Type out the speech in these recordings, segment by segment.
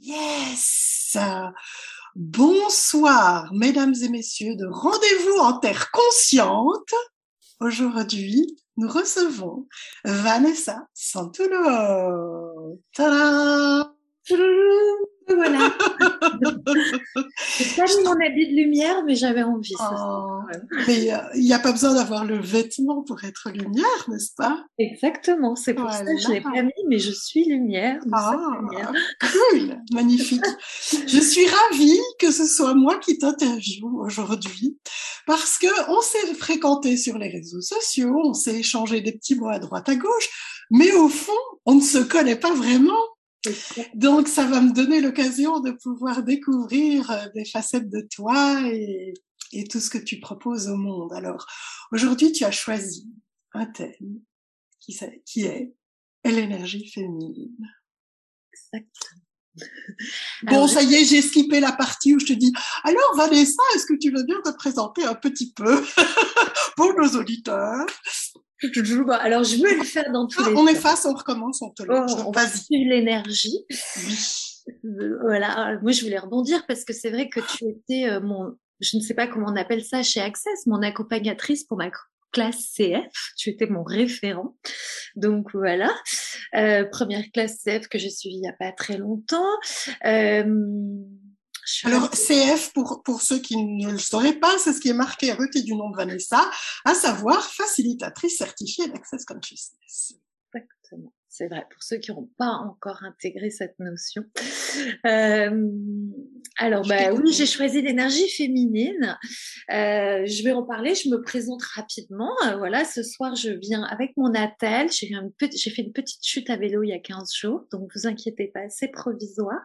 Yes Bonsoir, mesdames et messieurs, de Rendez-vous en Terre Consciente. Aujourd'hui, nous recevons Vanessa Santulo. Tadam voilà. J'ai pas mis mon habit de lumière, mais j'avais envie. Oh, mais euh, il n'y a pas besoin d'avoir le vêtement pour être lumière, n'est-ce pas? Exactement. C'est pour ça que je l'ai pas mis, mais je suis lumière. Ah, cool, magnifique. je suis ravie que ce soit moi qui t'interviewe aujourd'hui, parce que on s'est fréquenté sur les réseaux sociaux, on s'est échangé des petits mots à droite à gauche, mais au fond, on ne se connaît pas vraiment. Donc, ça va me donner l'occasion de pouvoir découvrir euh, des facettes de toi et, tout ce que tu proposes au monde. Alors, aujourd'hui, tu as choisi un thème qui, qui est l'énergie féminine. Exactement. Bon, ça y est, j'ai skippé la partie où je te dis, alors Vanessa, est-ce que tu veux bien te présenter un petit peu? Pour nos auditeurs alors, je veux le faire dans tous ah, les On efface, on recommence, on te le oh, On va suivre l'énergie. Voilà, moi je voulais rebondir parce que c'est vrai que tu étais euh, mon, je ne sais pas comment on appelle ça chez Access, mon accompagnatrice pour ma classe CF. Tu étais mon référent. Donc voilà, euh, première classe CF que j'ai suivie il n'y a pas très longtemps. Euh, alors, CF, pour, pour ceux qui ne le sauraient pas, c'est ce qui est marqué à côté du nom de Vanessa, à savoir facilitatrice certifiée d'Access Consciousness. Exactement. C'est vrai, pour ceux qui n'ont pas encore intégré cette notion. Euh, alors, bah, oui, j'ai choisi l'énergie féminine. Euh, je vais en parler, je me présente rapidement. Euh, voilà, ce soir, je viens avec mon attel. J'ai fait une petite chute à vélo il y a 15 jours, donc vous inquiétez pas, c'est provisoire.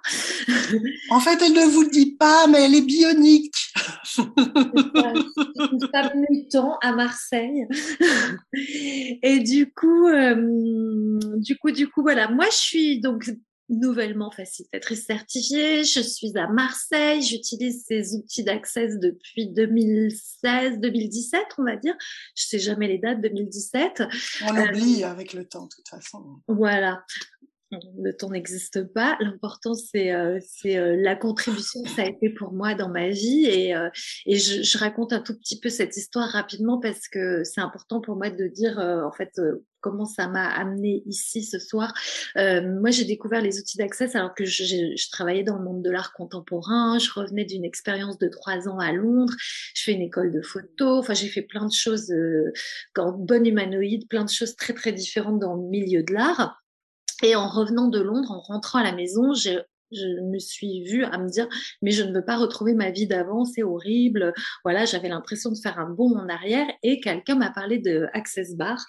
en fait, elle ne vous le dit pas, mais elle est bionique. une femme mutant à Marseille. Et du coup, du coup, du coup, voilà, moi, je suis donc nouvellement facilitatrice certifiée. Je suis à Marseille. J'utilise ces outils d'accès depuis 2016, 2017, on va dire. Je sais jamais les dates, 2017. On oublie avec le temps, de toute façon. Voilà le temps n'existe pas. L'important, c'est euh, euh, la contribution que ça a été pour moi dans ma vie. Et, euh, et je, je, raconte un tout petit peu cette histoire rapidement parce que c'est important pour moi de dire, en fait, comment ça m'a amené ici ce soir. moi, j'ai découvert les outils d'accès alors que je, je, travaillais dans le monde de l'art contemporain. Je revenais d'une expérience de trois ans à Londres. Je fais une école de photo. Enfin, j'ai fait plein de choses en bonne humanoïde, plein de choses très, très différentes dans le milieu de l'art. Et en revenant de Londres, en rentrant à la maison, je me suis vue à me dire mais je ne veux pas retrouver ma vie d'avant, c'est horrible. Voilà, j'avais l'impression de faire un bond en arrière. Et quelqu'un m'a parlé de Access Bar.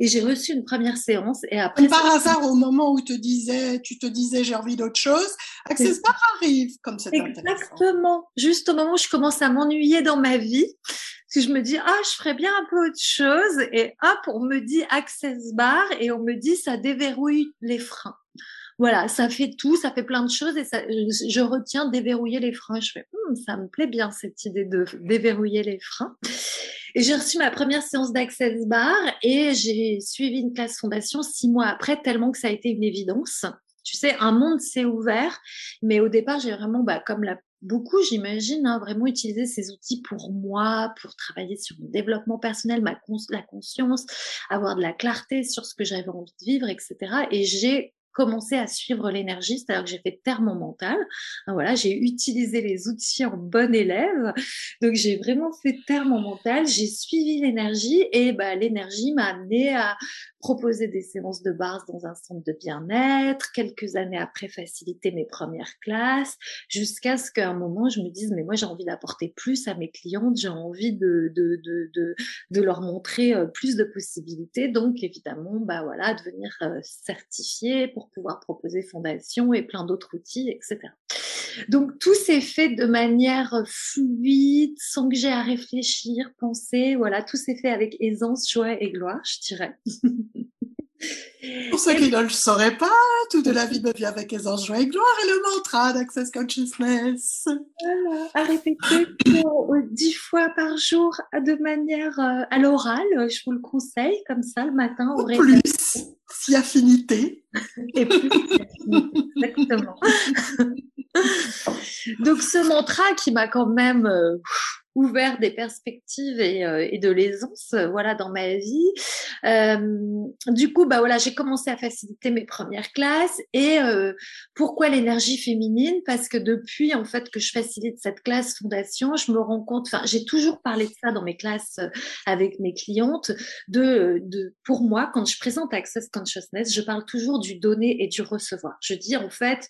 Et j'ai reçu une première séance. Et après par hasard au moment où te disais, tu te disais j'ai envie d'autre chose, Access Bar arrive comme c'est Exactement, juste au moment où je commence à m'ennuyer dans ma vie si je me dis ah je ferais bien un peu autre chose et hop on me dit access bar et on me dit ça déverrouille les freins. Voilà ça fait tout ça fait plein de choses et ça, je, retiens déverrouiller les freins. Je fais hum, ça me plaît bien cette idée de déverrouiller les freins. Et j'ai reçu ma première séance d'access bar et j'ai suivi une classe fondation six mois après tellement que ça a été une évidence. Tu sais, un monde s'est ouvert, mais au départ, j'ai vraiment, bah, comme la beaucoup, j'imagine, hein, vraiment utiliser ces outils pour moi, pour travailler sur mon développement personnel, ma la conscience, avoir de la clarté sur ce que j'avais envie de vivre, etc. Et j'ai commencé à suivre l'énergie, c'est-à-dire que j'ai fait terre mon mental. Voilà, j'ai utilisé les outils en bon élève. Donc j'ai vraiment fait terre mon mental, j'ai suivi l'énergie et bah l'énergie m'a amené à proposer des séances de base dans un centre de bien-être, quelques années après faciliter mes premières classes, jusqu'à ce qu'à un moment je me dise mais moi j'ai envie d'apporter plus à mes clientes, j'ai envie de, de, de, de, de leur montrer euh, plus de possibilités, donc évidemment bah voilà devenir euh, certifiée pour pouvoir proposer fondation et plein d'autres outils, etc. Donc tout s'est fait de manière fluide, sans que j'ai à réfléchir, penser, voilà, tout s'est fait avec aisance, joie et gloire, je dirais. Pour ceux qui ne le sauraient pas, toute la vie me vient avec aisance, joie et gloire et le mantra d'Access Consciousness. Voilà, à répéter dix fois par jour de manière euh, à l'oral, je vous le conseille, comme ça, le matin au. Plus, si affinité. Et plus, exactement. Donc ce mantra qui m'a quand même euh, ouvert des perspectives et, euh, de l'aisance euh, voilà dans ma vie. Euh, du coup bah voilà j'ai commencé à faciliter mes premières classes et pourquoi l'énergie féminine? Parce que depuis en fait que je facilite cette classe fondation je me rends compte enfin j'ai toujours parlé de ça dans mes classes avec mes clientes de, de pour moi quand je présente Access Consciousness je parle toujours du donner et du recevoir je dis en fait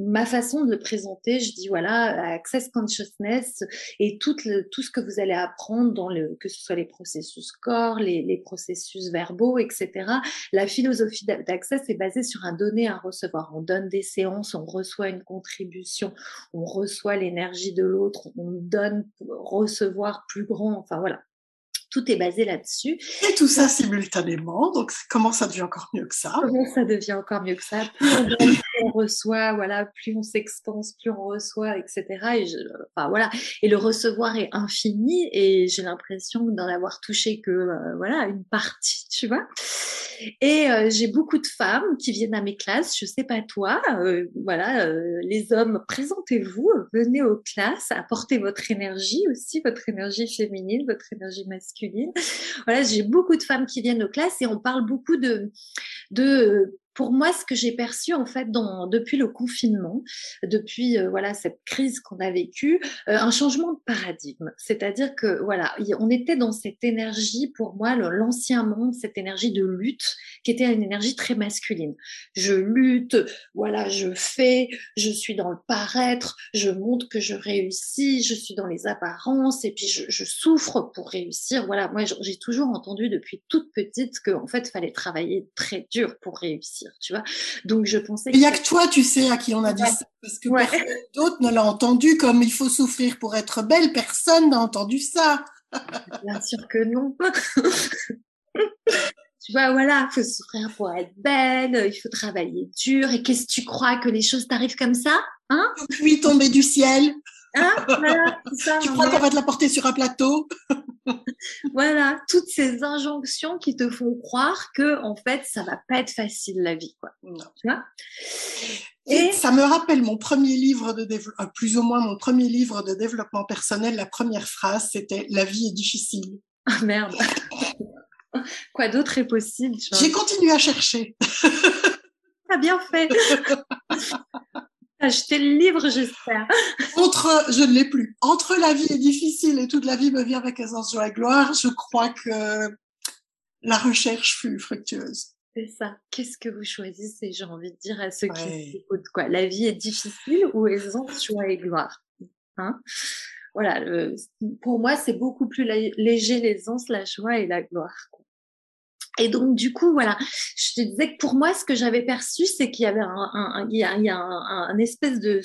ma façon de le présenter, je dis voilà, Access Consciousness et tout, le, tout ce que vous allez apprendre dans le, que ce soit les processus corps, les, les processus verbaux, etc. La philosophie d'Access est basée sur un donner, un recevoir. On donne des séances, on reçoit une contribution, on reçoit l'énergie de l'autre, on donne pour recevoir plus grand. Enfin voilà, tout est basé là-dessus. Et tout ça simultanément, donc comment ça devient encore mieux que ça? Comment ça devient encore mieux que ça? Plus on, donne, plus on reçoit, voilà, plus on s'expanse, plus on reçoit, etc. Et je, enfin voilà, et le recevoir est infini, et j'ai l'impression d'en avoir touché que euh, voilà une partie, tu vois? Et euh, j'ai beaucoup de femmes qui viennent à mes classes. Je sais pas toi, euh, voilà, euh, les hommes, présentez-vous, venez aux classes, apportez votre énergie aussi, votre énergie féminine, votre énergie masculine. Voilà, j'ai beaucoup de femmes qui viennent aux classes et on parle beaucoup de de pour moi, ce que j'ai perçu en fait dans, depuis le confinement, depuis euh, voilà cette crise qu'on a vécue, euh, un changement de paradigme. C'est-à-dire que voilà, on était dans cette énergie, pour moi, l'ancien monde, cette énergie de lutte, qui était une énergie très masculine. Je lutte, voilà, je fais, je suis dans le paraître, je montre que je réussis, je suis dans les apparences, et puis je, je souffre pour réussir. Voilà, moi j'ai toujours entendu depuis toute petite que en fait fallait travailler très dur pour réussir tu vois. Donc je pensais. Il n'y a que toi, tu sais, à qui on a dit ouais. ça, parce que ouais. d'autres ne l'ont entendu comme il faut souffrir pour être belle. Personne n'a entendu ça. Bien sûr que non. tu vois, voilà, il faut souffrir pour être belle, il faut travailler dur. Et qu'est-ce que tu crois que les choses t'arrivent comme ça, hein? Puis tomber du ciel. Hein? Voilà, ça, tu crois qu'on va te la porter sur un plateau? Voilà, toutes ces injonctions qui te font croire que en fait, ça va pas être facile la vie, quoi. Non. Tu vois? Et ça me rappelle mon premier livre de développement, plus ou moins mon premier livre de développement personnel. La première phrase, c'était "La vie est difficile". Ah merde. Quoi d'autre est possible J'ai continué à chercher. T'as bien fait. Acheter le livre, j'espère. Entre, je ne l'ai plus. Entre la vie est difficile et toute la vie me vient avec essence, joie et gloire, je crois que la recherche fut fructueuse. C'est ça. Qu'est-ce que vous choisissez, j'ai envie de dire à ceux ouais. qui écoutent, quoi? La vie est difficile ou essence, joie et gloire? Hein? Voilà, le, pour moi, c'est beaucoup plus léger l'aisance, la joie et la gloire. Et donc, du coup, voilà, je te disais que pour moi, ce que j'avais perçu, c'est qu'il y avait un, il y un, espèce de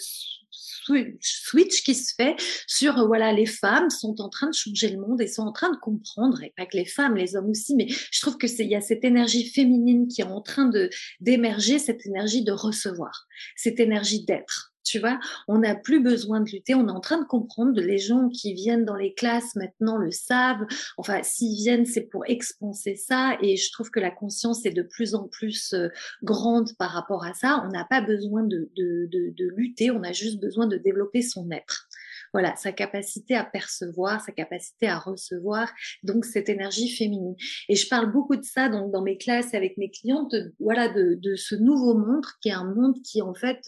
switch qui se fait sur voilà les femmes sont en train de changer le monde et sont en train de comprendre et pas que les femmes les hommes aussi mais je trouve que c'est il y a cette énergie féminine qui est en train de d'émerger cette énergie de recevoir cette énergie d'être tu vois, on n'a plus besoin de lutter. On est en train de comprendre. Les gens qui viennent dans les classes maintenant le savent. Enfin, s'ils viennent, c'est pour expanser ça. Et je trouve que la conscience est de plus en plus euh, grande par rapport à ça. On n'a pas besoin de, de, de, de, lutter. On a juste besoin de développer son être voilà, sa capacité à percevoir, sa capacité à recevoir, donc cette énergie féminine. Et je parle beaucoup de ça donc dans mes classes avec mes clientes, voilà, de, de, ce nouveau monde qui est un monde qui en fait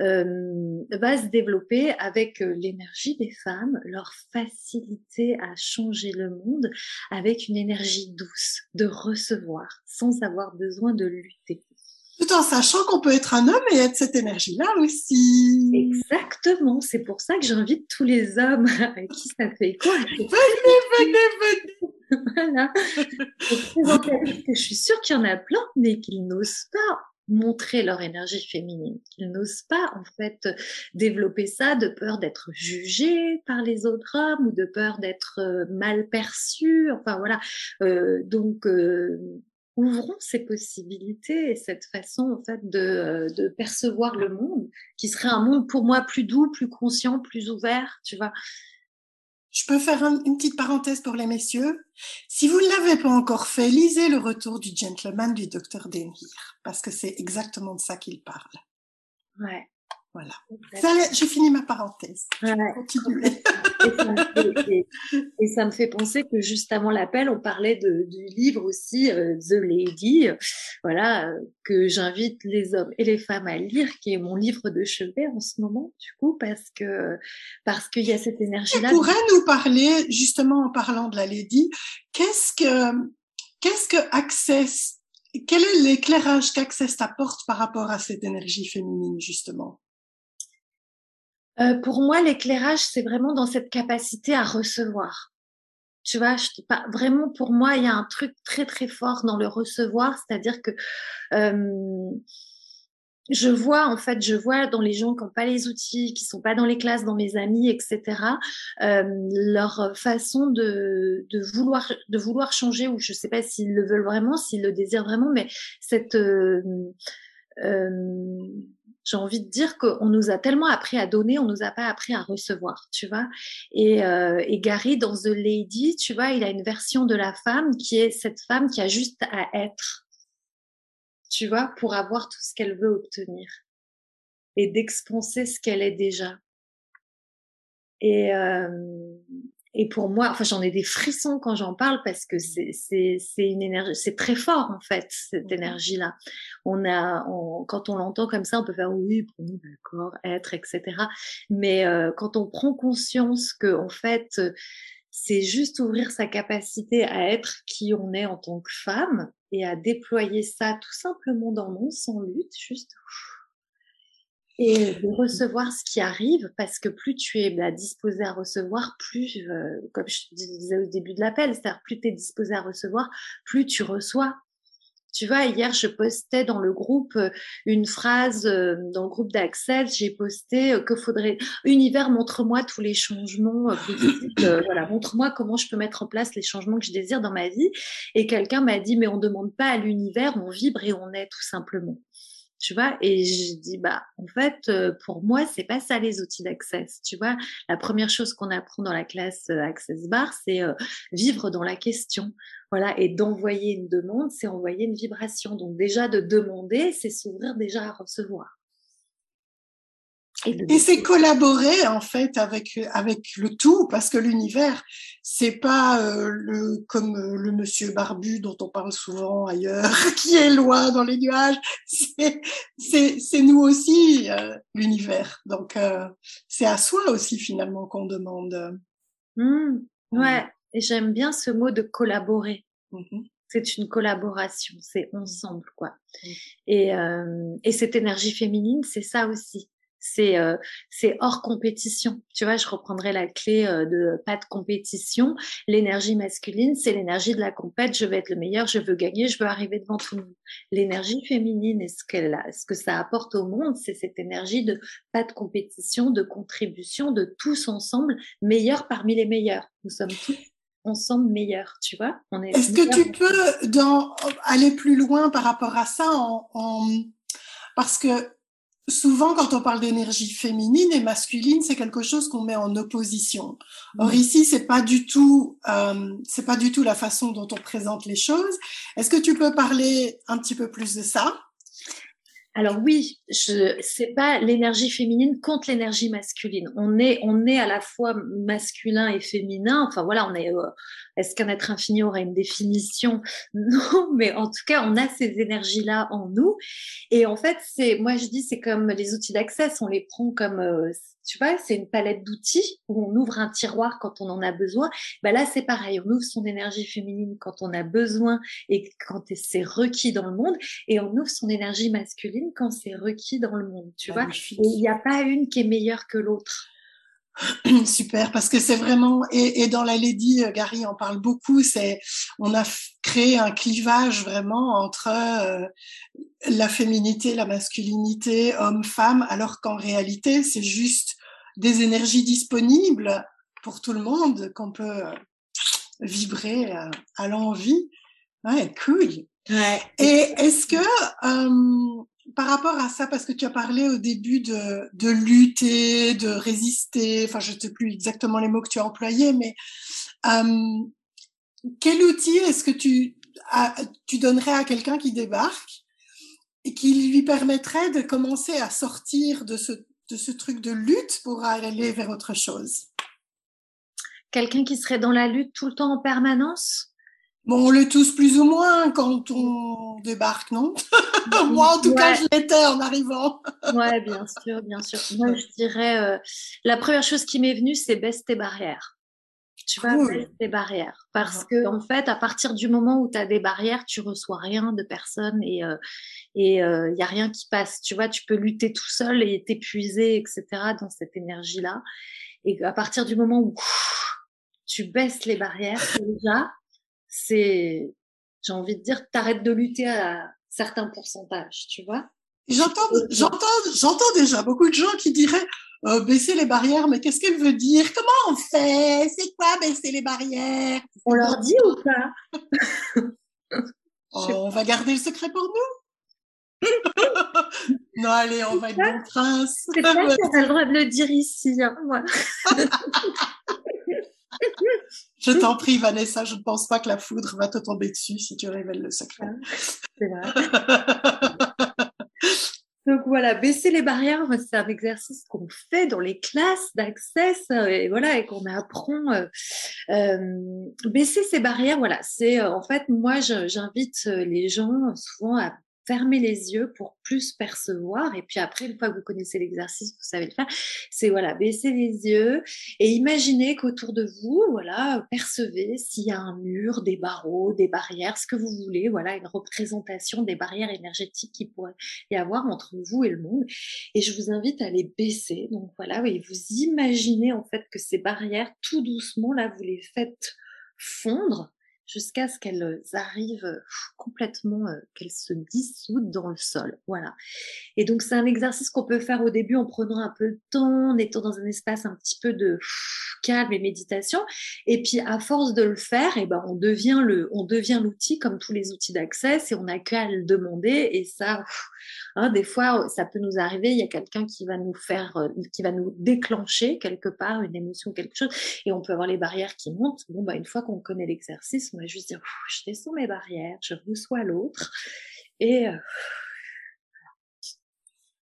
euh, va se développer avec euh, l'énergie des femmes, leur facilité à changer le monde avec une énergie douce de recevoir sans avoir besoin de lutter tout en sachant qu'on peut être un homme et être cette énergie-là aussi. Exactement, c'est pour ça que j'invite tous les hommes à qui ça fait quoi Venez, venez, venez Voilà. je suis sûre qu'il y en a plein, mais qu'ils n'osent pas montrer leur énergie féminine, qu'ils n'osent pas en fait développer ça de peur d'être jugés par les autres hommes ou de peur d'être euh, mal perçus. Enfin voilà. Euh, donc euh, ouvrons ces possibilités et cette façon en fait de, euh, de, percevoir le monde, qui serait un monde pour moi plus doux, plus conscient, plus ouvert, tu vois. Je peux faire un, une petite parenthèse pour les messieurs. Si vous ne l'avez pas encore fait, lisez le retour du gentleman du docteur Denhir, parce que c'est exactement de ça qu'il parle. Ouais. Voilà. J'ai fini ma parenthèse. Ouais, et, ça me fait penser que juste avant l'appel, on parlait de, du livre aussi, euh, The Lady, voilà, euh, que j'invite les hommes et les femmes à lire, qui est mon livre de chevet en ce moment, du coup, parce que parce qu'il y a cette énergie-là. Tu pourrais nous parler, justement en parlant de la Lady, qu'est-ce que qu'est-ce que Access quel est l'éclairage qu'Access t'apporte par rapport à cette énergie féminine, justement? Euh, Pour moi, l'éclairage, c'est vraiment dans cette capacité à recevoir. Tu vois, je, pas, vraiment pour moi, il y a un truc très très fort dans le recevoir, c'est-à-dire que euh, je vois en fait, je vois dans les gens qui n'ont pas les outils, qui sont pas dans les classes, dans mes amis, etc. Euh, leur façon de, de vouloir de vouloir changer ou je sais pas s'ils le veulent vraiment, s'ils le désirent vraiment, mais cette euh, euh, j'ai envie de dire qu'on nous a tellement appris à donner, on nous a pas appris à recevoir, tu vois. Et, euh, et Gary dans The Lady, tu vois, il a une version de la femme qui est cette femme qui a juste à être tu vois, pour avoir tout ce qu'elle veut obtenir et d'expanser ce qu'elle est déjà. Et, euh, et pour moi, enfin, j'en ai des frissons quand j'en parle parce que c'est c'est c'est une énergie, c'est très fort en fait cette énergie-là. On a, quand on l'entend comme ça, on peut faire oui, bon, d'accord, être, etc. Mais euh, quand on prend conscience que en fait, c'est juste ouvrir sa capacité à être qui on est en tant que femme et à déployer ça tout simplement dans le monde sans lutte, juste et de recevoir ce qui arrive parce que plus tu es bah, disposé à recevoir, plus, euh, comme je disais au début de l'appel, c'est-à-dire plus tu es disposé à recevoir, plus tu reçois. Tu vois, hier, je postais dans le groupe euh, une phrase, euh, dans le groupe d'Access, j'ai posté euh, que faudrait, univers, montre-moi tous les changements voilà, montre-moi comment je peux mettre en place les changements que je désire dans ma vie. Et quelqu'un m'a dit, mais on demande pas à l'univers, on vibre et on est tout simplement tu vois et je dis bah en fait pour moi c'est pas ça les outils d'access tu vois la première chose qu'on apprend dans la classe Access Bar c'est vivre dans la question voilà, et d'envoyer une demande, c'est envoyer une vibration. Donc déjà de demander, c'est s'ouvrir déjà à recevoir. Et, c'est collaborer en fait avec avec le tout parce que l'univers c'est pas euh, le comme euh, le monsieur barbu dont on parle souvent ailleurs qui est loin dans les nuages. C'est c'est c'est nous aussi euh, l'univers. Donc c'est à soi aussi finalement qu'on demande. Mmh, ouais. Et j'aime bien ce mot de collaborer. Mmh c'est une collaboration, c'est ensemble, quoi. Mmh. Et, euh, et cette énergie féminine, c'est ça aussi c'est euh, c'est hors compétition. Tu vois, je reprendrai la clé euh, de pas de compétition. L'énergie masculine, c'est l'énergie de la compète. Je veux être le meilleur, je veux gagner, je veux arriver devant tout le monde. L'énergie féminine, est ce qu'elle a, ce que ça apporte au monde, c'est cette énergie de pas de compétition, de contribution, de tous ensemble, meilleurs parmi les meilleurs. Nous sommes tous ensemble meilleurs, tu vois? Est-ce que tu peux dans, aller plus loin par rapport à ça en, en... parce que souvent, quand on parle d'énergie féminine et masculine, c'est quelque chose qu'on met en opposition. Or ici, c'est pas du tout, euh, c'est pas du tout la façon dont on présente les choses. Est-ce que tu peux parler un petit peu plus de ça? Alors oui, je c'est pas l'énergie féminine contre l'énergie masculine. On est on est à la fois masculin et féminin. Enfin voilà, on est. Euh, est-ce qu'un être infini aurait une définition? Non, mais en tout cas, on a ces énergies là en nous. Et en fait, c'est moi je dis c'est comme les outils d'accès, on les prend comme euh, tu vois, c'est une palette d'outils où on ouvre un tiroir quand on en a besoin. Ben là, c'est pareil, on ouvre son énergie féminine quand on a besoin et quand c'est requis dans le monde, et on ouvre son énergie masculine quand c'est requis dans le monde, tu vois? Il n'y a pas une qui est meilleure que l'autre. Super, parce que c'est vraiment et, et, dans la Lady, euh, Gary en parle beaucoup. C'est on a créé un clivage vraiment entre euh, la féminité, la masculinité, homme-femme, alors qu'en réalité c'est juste des énergies disponibles pour tout le monde qu'on peut euh, vibrer à, l'envie. Ouais, cool. Ouais. Et est-ce que par rapport à ça, parce que tu as parlé au début de, de lutter, de résister, enfin je ne sais plus exactement les mots que tu as employés, mais euh, quel outil est-ce que tu, tu donnerais à quelqu'un qui débarque et qui lui permettrait de commencer à sortir de ce, de ce truc de lutte pour aller vers autre chose? Quelqu'un qui serait dans la lutte tout le temps en permanence? Bon, on l'est tous plus ou moins quand on débarque, non? Moi, en tout cas, je l'étais en arrivant. ouais, bien sûr, bien sûr. Moi, je dirais, euh, la première chose qui m'est venue, c'est baisse tes barrières. Tu vois, baisse tes barrières. Parce que, en fait, à partir du moment où tu as des barrières, tu reçois rien de personne et euh, et il euh, y a rien qui passe. Tu vois, tu peux lutter tout seul et t'épuiser, etc. dans cette énergie-là. Et à partir du moment où tu baisses les barrières, déjà, c'est, j'ai envie de dire, t'arrêtes de lutter à certains pourcentages, tu vois. J'entends, j'entends, j'entends déjà beaucoup de gens qui diraient euh, baisser les barrières, mais qu'est-ce qu'elle veut dire? Comment on fait? C'est quoi baisser les barrières? On leur dit ou pas? Oh, On va garder le secret pour nous? Non, allez, on va être bon prince. C'est pas qu'on a le droit de le dire ici. Hein, je t'en prie, Vanessa, je ne pense pas que la foudre va te tomber dessus si tu révèles le secret. C'est vrai. Donc voilà, baisser les barrières, c'est un exercice qu'on fait dans les classes d'accès et voilà et qu'on apprend. Euh, euh, baisser ces barrières, voilà, c'est euh, en fait moi j'invite les gens souvent à fermer les yeux pour plus percevoir. Et puis après, une fois que vous connaissez l'exercice, vous savez le faire, c'est voilà, baisser les yeux et imaginez qu'autour de vous, voilà, percevez s'il y a un mur, des barreaux, des barrières, ce que vous voulez, voilà, une représentation des barrières énergétiques qui pourrait y avoir entre vous et le monde. Et je vous invite à les baisser. Donc voilà, et vous imaginez en fait que ces barrières, tout doucement, là, vous les faites fondre jusqu'à ce qu'elles euh, arrivent euh, complètement, euh, qu'elles se dissoudent dans le sol. Voilà. Et donc c'est un exercice qu'on peut faire au début en prenant un peu de temps, en étant dans un espace un petit peu de calme et méditation. Et puis à force de le faire, et eh ben on devient le, on devient l'outil comme tous les outils d'accès et on n'a qu'à le demander. Et ça, hein, des fois ça peut nous arriver. Il y a quelqu'un qui va nous faire, qui va nous déclencher quelque part une émotion, quelque chose, et on peut avoir les barrières qui montent. Bon bah une fois qu'on connaît l'exercice, va juste dire, je descends mes barrières, je reçois l'autre. Et. Euh,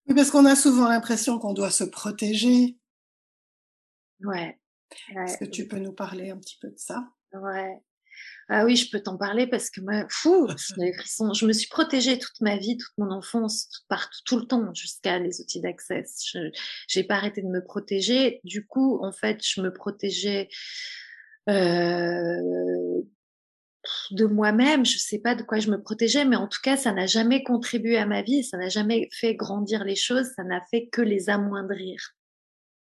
oui, parce qu'on a souvent l'impression qu'on doit se protéger. Ouais. Est-ce que tu peux nous parler un petit peu de ça? Ouais. Ah oui, je peux t'en parler parce que moi, fou, je me suis protégée toute ma vie, toute mon enfance, tout, partout, tout le temps, jusqu'à les outils d'accès. Je n'ai pas arrêté de me protéger. Du coup, en fait, je me protégeais euh, de moi-même, je sais pas de quoi je me protégeais, mais en tout cas, ça n'a jamais contribué à ma vie, ça n'a jamais fait grandir les choses, ça n'a fait que les amoindrir.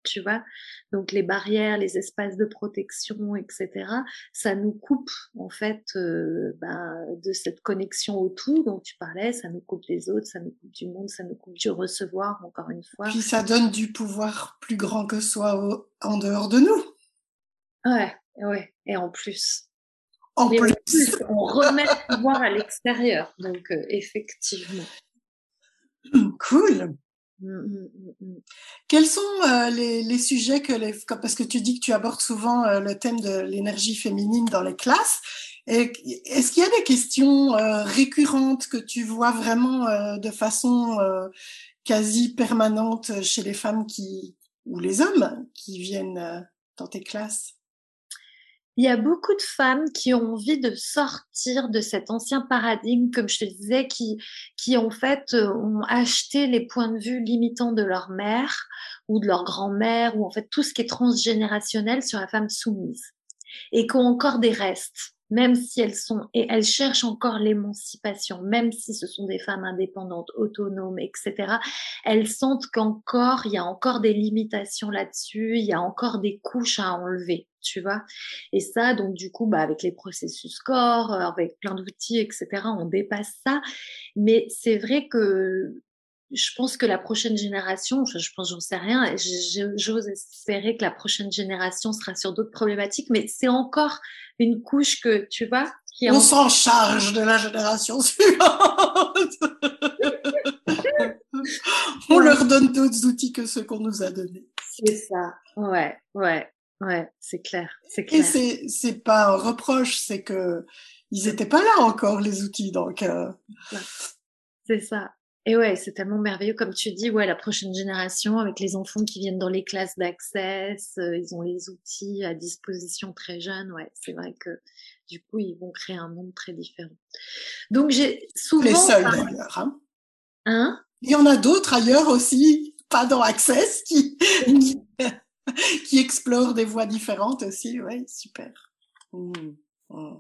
Tu vois Donc les barrières, les espaces de protection, etc., ça nous coupe en fait euh, ben, de cette connexion au tout dont tu parlais, ça nous coupe des autres, ça nous coupe du monde, ça nous coupe du recevoir, encore une fois. Puis ça donne du pouvoir plus grand que soi en dehors de nous. Ouais, ouais, et en plus, en plus. on remet le pouvoir à l'extérieur. Donc, euh, effectivement. Cool. Mmh, mmh, mmh, Quels sont euh, les, sujets que les parce que tu dis que tu abordes souvent euh, le thème de l'énergie féminine dans les classes est-ce qu'il y a des questions récurrentes que tu vois vraiment de façon quasi permanente chez les femmes qui ou les hommes qui viennent dans tes classes? Il y a beaucoup de femmes qui ont envie de sortir de cet ancien paradigme, comme je te disais, qui, qui en fait euh, ont acheté les points de vue limitants de leur mère ou de leur grand-mère ou en fait tout ce qui est transgénérationnel sur la femme soumise et qui ont encore des restes même si elles sont et elles cherchent encore l'émancipation, même si ce sont des femmes indépendantes, autonomes, etc. Elles sentent qu'encore il y a encore des limitations là-dessus, il y a encore des couches à enlever, tu vois. Et ça, donc du coup, bah, avec les processus corps, euh, avec plein d'outils, etc. On dépasse ça, mais c'est vrai que je pense que la prochaine génération, enfin, je pense, j'en sais rien, j'ose espérer que la prochaine génération sera sur d'autres problématiques, mais c'est encore une couche que, tu vois, qui On s'en charge de la génération suivante. On leur donne d'autres outils que ceux qu'on nous a donnés. C'est ça. Ouais, ouais, ouais, c'est clair, c'est clair. Et c'est, c'est pas un reproche, c'est que ils étaient pas là encore, les outils, donc, euh... C'est ça. Et ouais, c'est tellement merveilleux, comme tu dis, ouais, la prochaine génération, avec les enfants qui viennent dans les classes d'accès, euh, ils ont les outils à disposition très jeunes, ouais, c'est vrai que du coup, ils vont créer un monde très différent. Donc, j'ai souvent... Les seuls, d'ailleurs. Hein, hein? Il y en a d'autres ailleurs aussi, pas dans Access, qui, qui, explorent des voies différentes aussi, ouais, super. Mmh, mmh.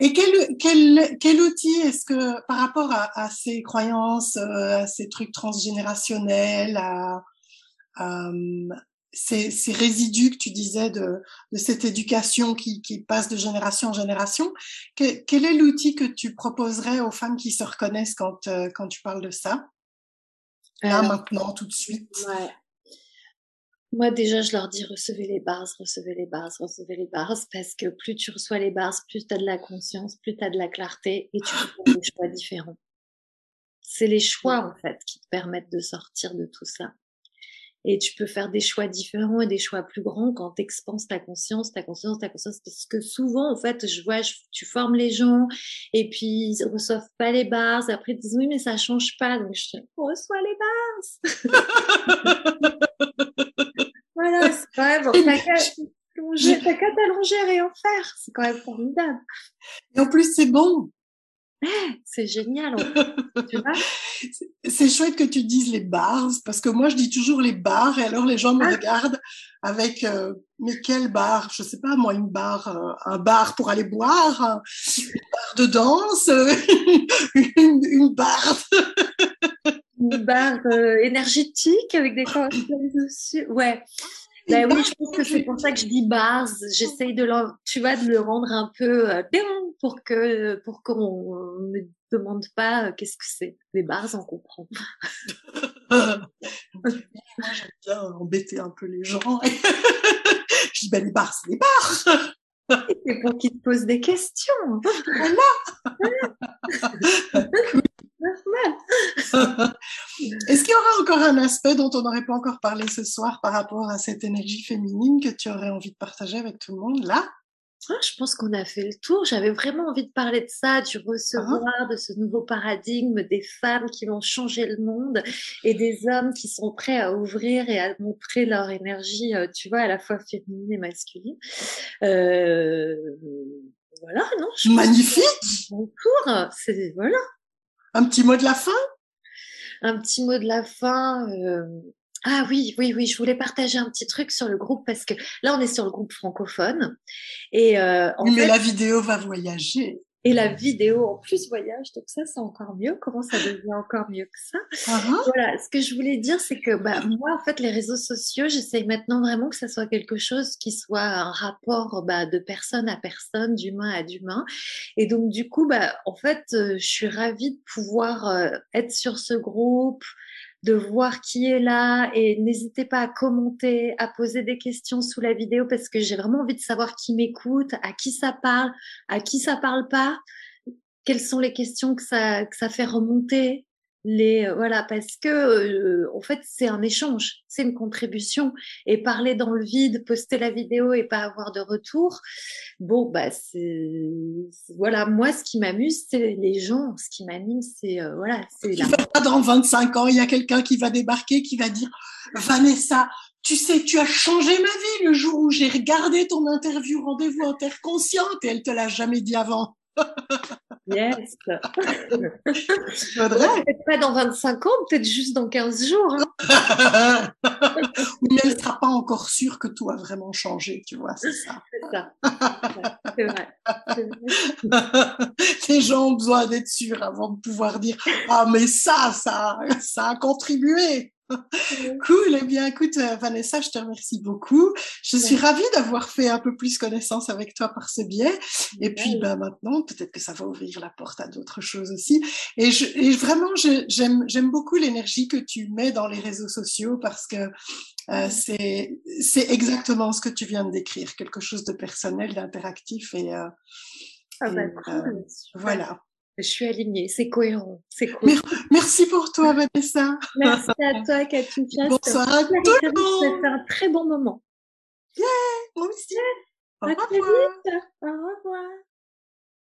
Et quel, quel, quel outil est-ce que, par rapport à, à ces croyances, euh, à ces trucs transgénérationnels, à, à ces, ces, résidus que tu disais de, de cette éducation qui, qui, passe de génération en génération, quel, quel est l'outil que tu proposerais aux femmes qui se reconnaissent quand, euh, quand tu parles de ça? Là, maintenant, tout de suite. Ouais. Moi, déjà, je leur dis recevez les bars, recevez les bars, recevez les bars, parce que plus tu reçois les bars, plus tu as de la conscience, plus tu as de la clarté et tu faire des choix différents. C'est les choix, en fait, qui te permettent de sortir de tout ça. Et tu peux faire des choix différents et des choix plus grands quand tu expanses ta conscience, ta conscience, ta conscience. Parce que souvent, en fait, je vois, tu formes les gens et puis ils reçoivent pas les bars. Après, ils disent oui, mais ça change pas. Donc, je dis, reçois les bars. quand même, t'as qu'à t'allonger et en faire. C'est quand même formidable. Et en plus, c'est bon. C'est génial. c'est chouette que tu dises les bars, parce que moi je dis toujours les bars, et alors les gens me ah. regardent avec euh, mais quel bar Je sais pas moi, une bar, euh, un bar pour aller boire, une bar de danse, une, une bar. une barre euh, énergétique avec des cordes dessus. Ouais. Ben oui, je pense que c'est pour ça que je dis bars. J'essaye de, le, tu vois, de le rendre un peu euh, pour que pour qu'on ne demande pas euh, qu'est-ce que c'est. Les bars, on comprend. Moi, j'aime bien embêter un peu les gens. je dis ben les bars, c'est les bars. C'est pour qu'ils te posent des questions. Voilà. Est-ce qu'il y aura encore un aspect dont on n'aurait pas encore parlé ce soir par rapport à cette énergie féminine que tu aurais envie de partager avec tout le monde là? Ah, je pense qu'on a fait le tour. J'avais vraiment envie de parler de ça, du recevoir, ah. de ce nouveau paradigme des femmes qui vont changer le monde et des hommes qui sont prêts à ouvrir et à montrer leur énergie, euh, tu vois, à la fois féminine et masculine. Euh, voilà, non Magnifique. tour, c'est voilà. Un petit mot de la fin? Un petit mot de la fin. Euh, ah oui, oui, oui, je voulais partager un petit truc sur le groupe parce que là, on est sur le groupe francophone. Et euh, mais la vidéo va voyager. Et la vidéo en plus voyage, donc ça c'est encore mieux. Comment ça devient encore mieux que ça? Uh-huh. Voilà, ce que je voulais dire, c'est que bah, moi en fait les réseaux sociaux, j'essaye maintenant vraiment que ça soit quelque chose qui soit un rapport bah, de personne à personne, d'humain à d'humain. Et donc du coup, bah, en fait, euh, je suis ravie de pouvoir euh, être sur ce groupe, de voir qui est là et n'hésitez pas à commenter, à poser des questions sous la vidéo parce que j'ai vraiment envie de savoir qui m'écoute, à qui ça parle, à qui ça parle pas, quelles sont les questions que ça, que ça fait remonter les euh, voilà parce que euh, en fait c'est un échange c'est une contribution et parler dans le vide poster la vidéo et pas avoir de retour bon bah c'est voilà moi ce qui m'amuse c'est les gens ce qui m'anime c'est euh, voilà c'est la... dans 25 ans il y a quelqu'un qui va débarquer qui va dire Vanessa tu sais, tu as changé ma vie le jour où j'ai regardé ton interview Rendez-vous en Terre Consciente et elle te l'a jamais dit avant. Yes. Peut-être pas dans 25 ans, peut-être juste dans 15 jours. Hein. Mais elle ne sera pas encore sûre que tout a vraiment changé, tu vois, c'est ça. C'est ça. C'est vrai. Les gens ont besoin d'être sûrs avant de pouvoir dire Ah, mais ça, ça, ça a contribué. Cool, eh bien écoute euh, Vanessa, je te remercie beaucoup. Je suis ravie d'avoir fait un peu plus connaissance avec toi par ce biais. Et puis ben, maintenant, peut-être que ça va ouvrir la porte à d'autres choses aussi. Et, je, et vraiment, j'aime beaucoup l'énergie que tu mets dans les réseaux sociaux parce que euh, c'est exactement ce que tu viens de décrire, quelque chose de personnel, d'interactif et, euh, ah bah, euh, voilà. Je suis alignée, c'est cohérent. C'est Merci pour toi, Vanessa. Merci à toi, Katusha. Bonsoir à tout le monde. C'était un très bon moment. Yeah, moi aussi. Au revoir. Au revoir.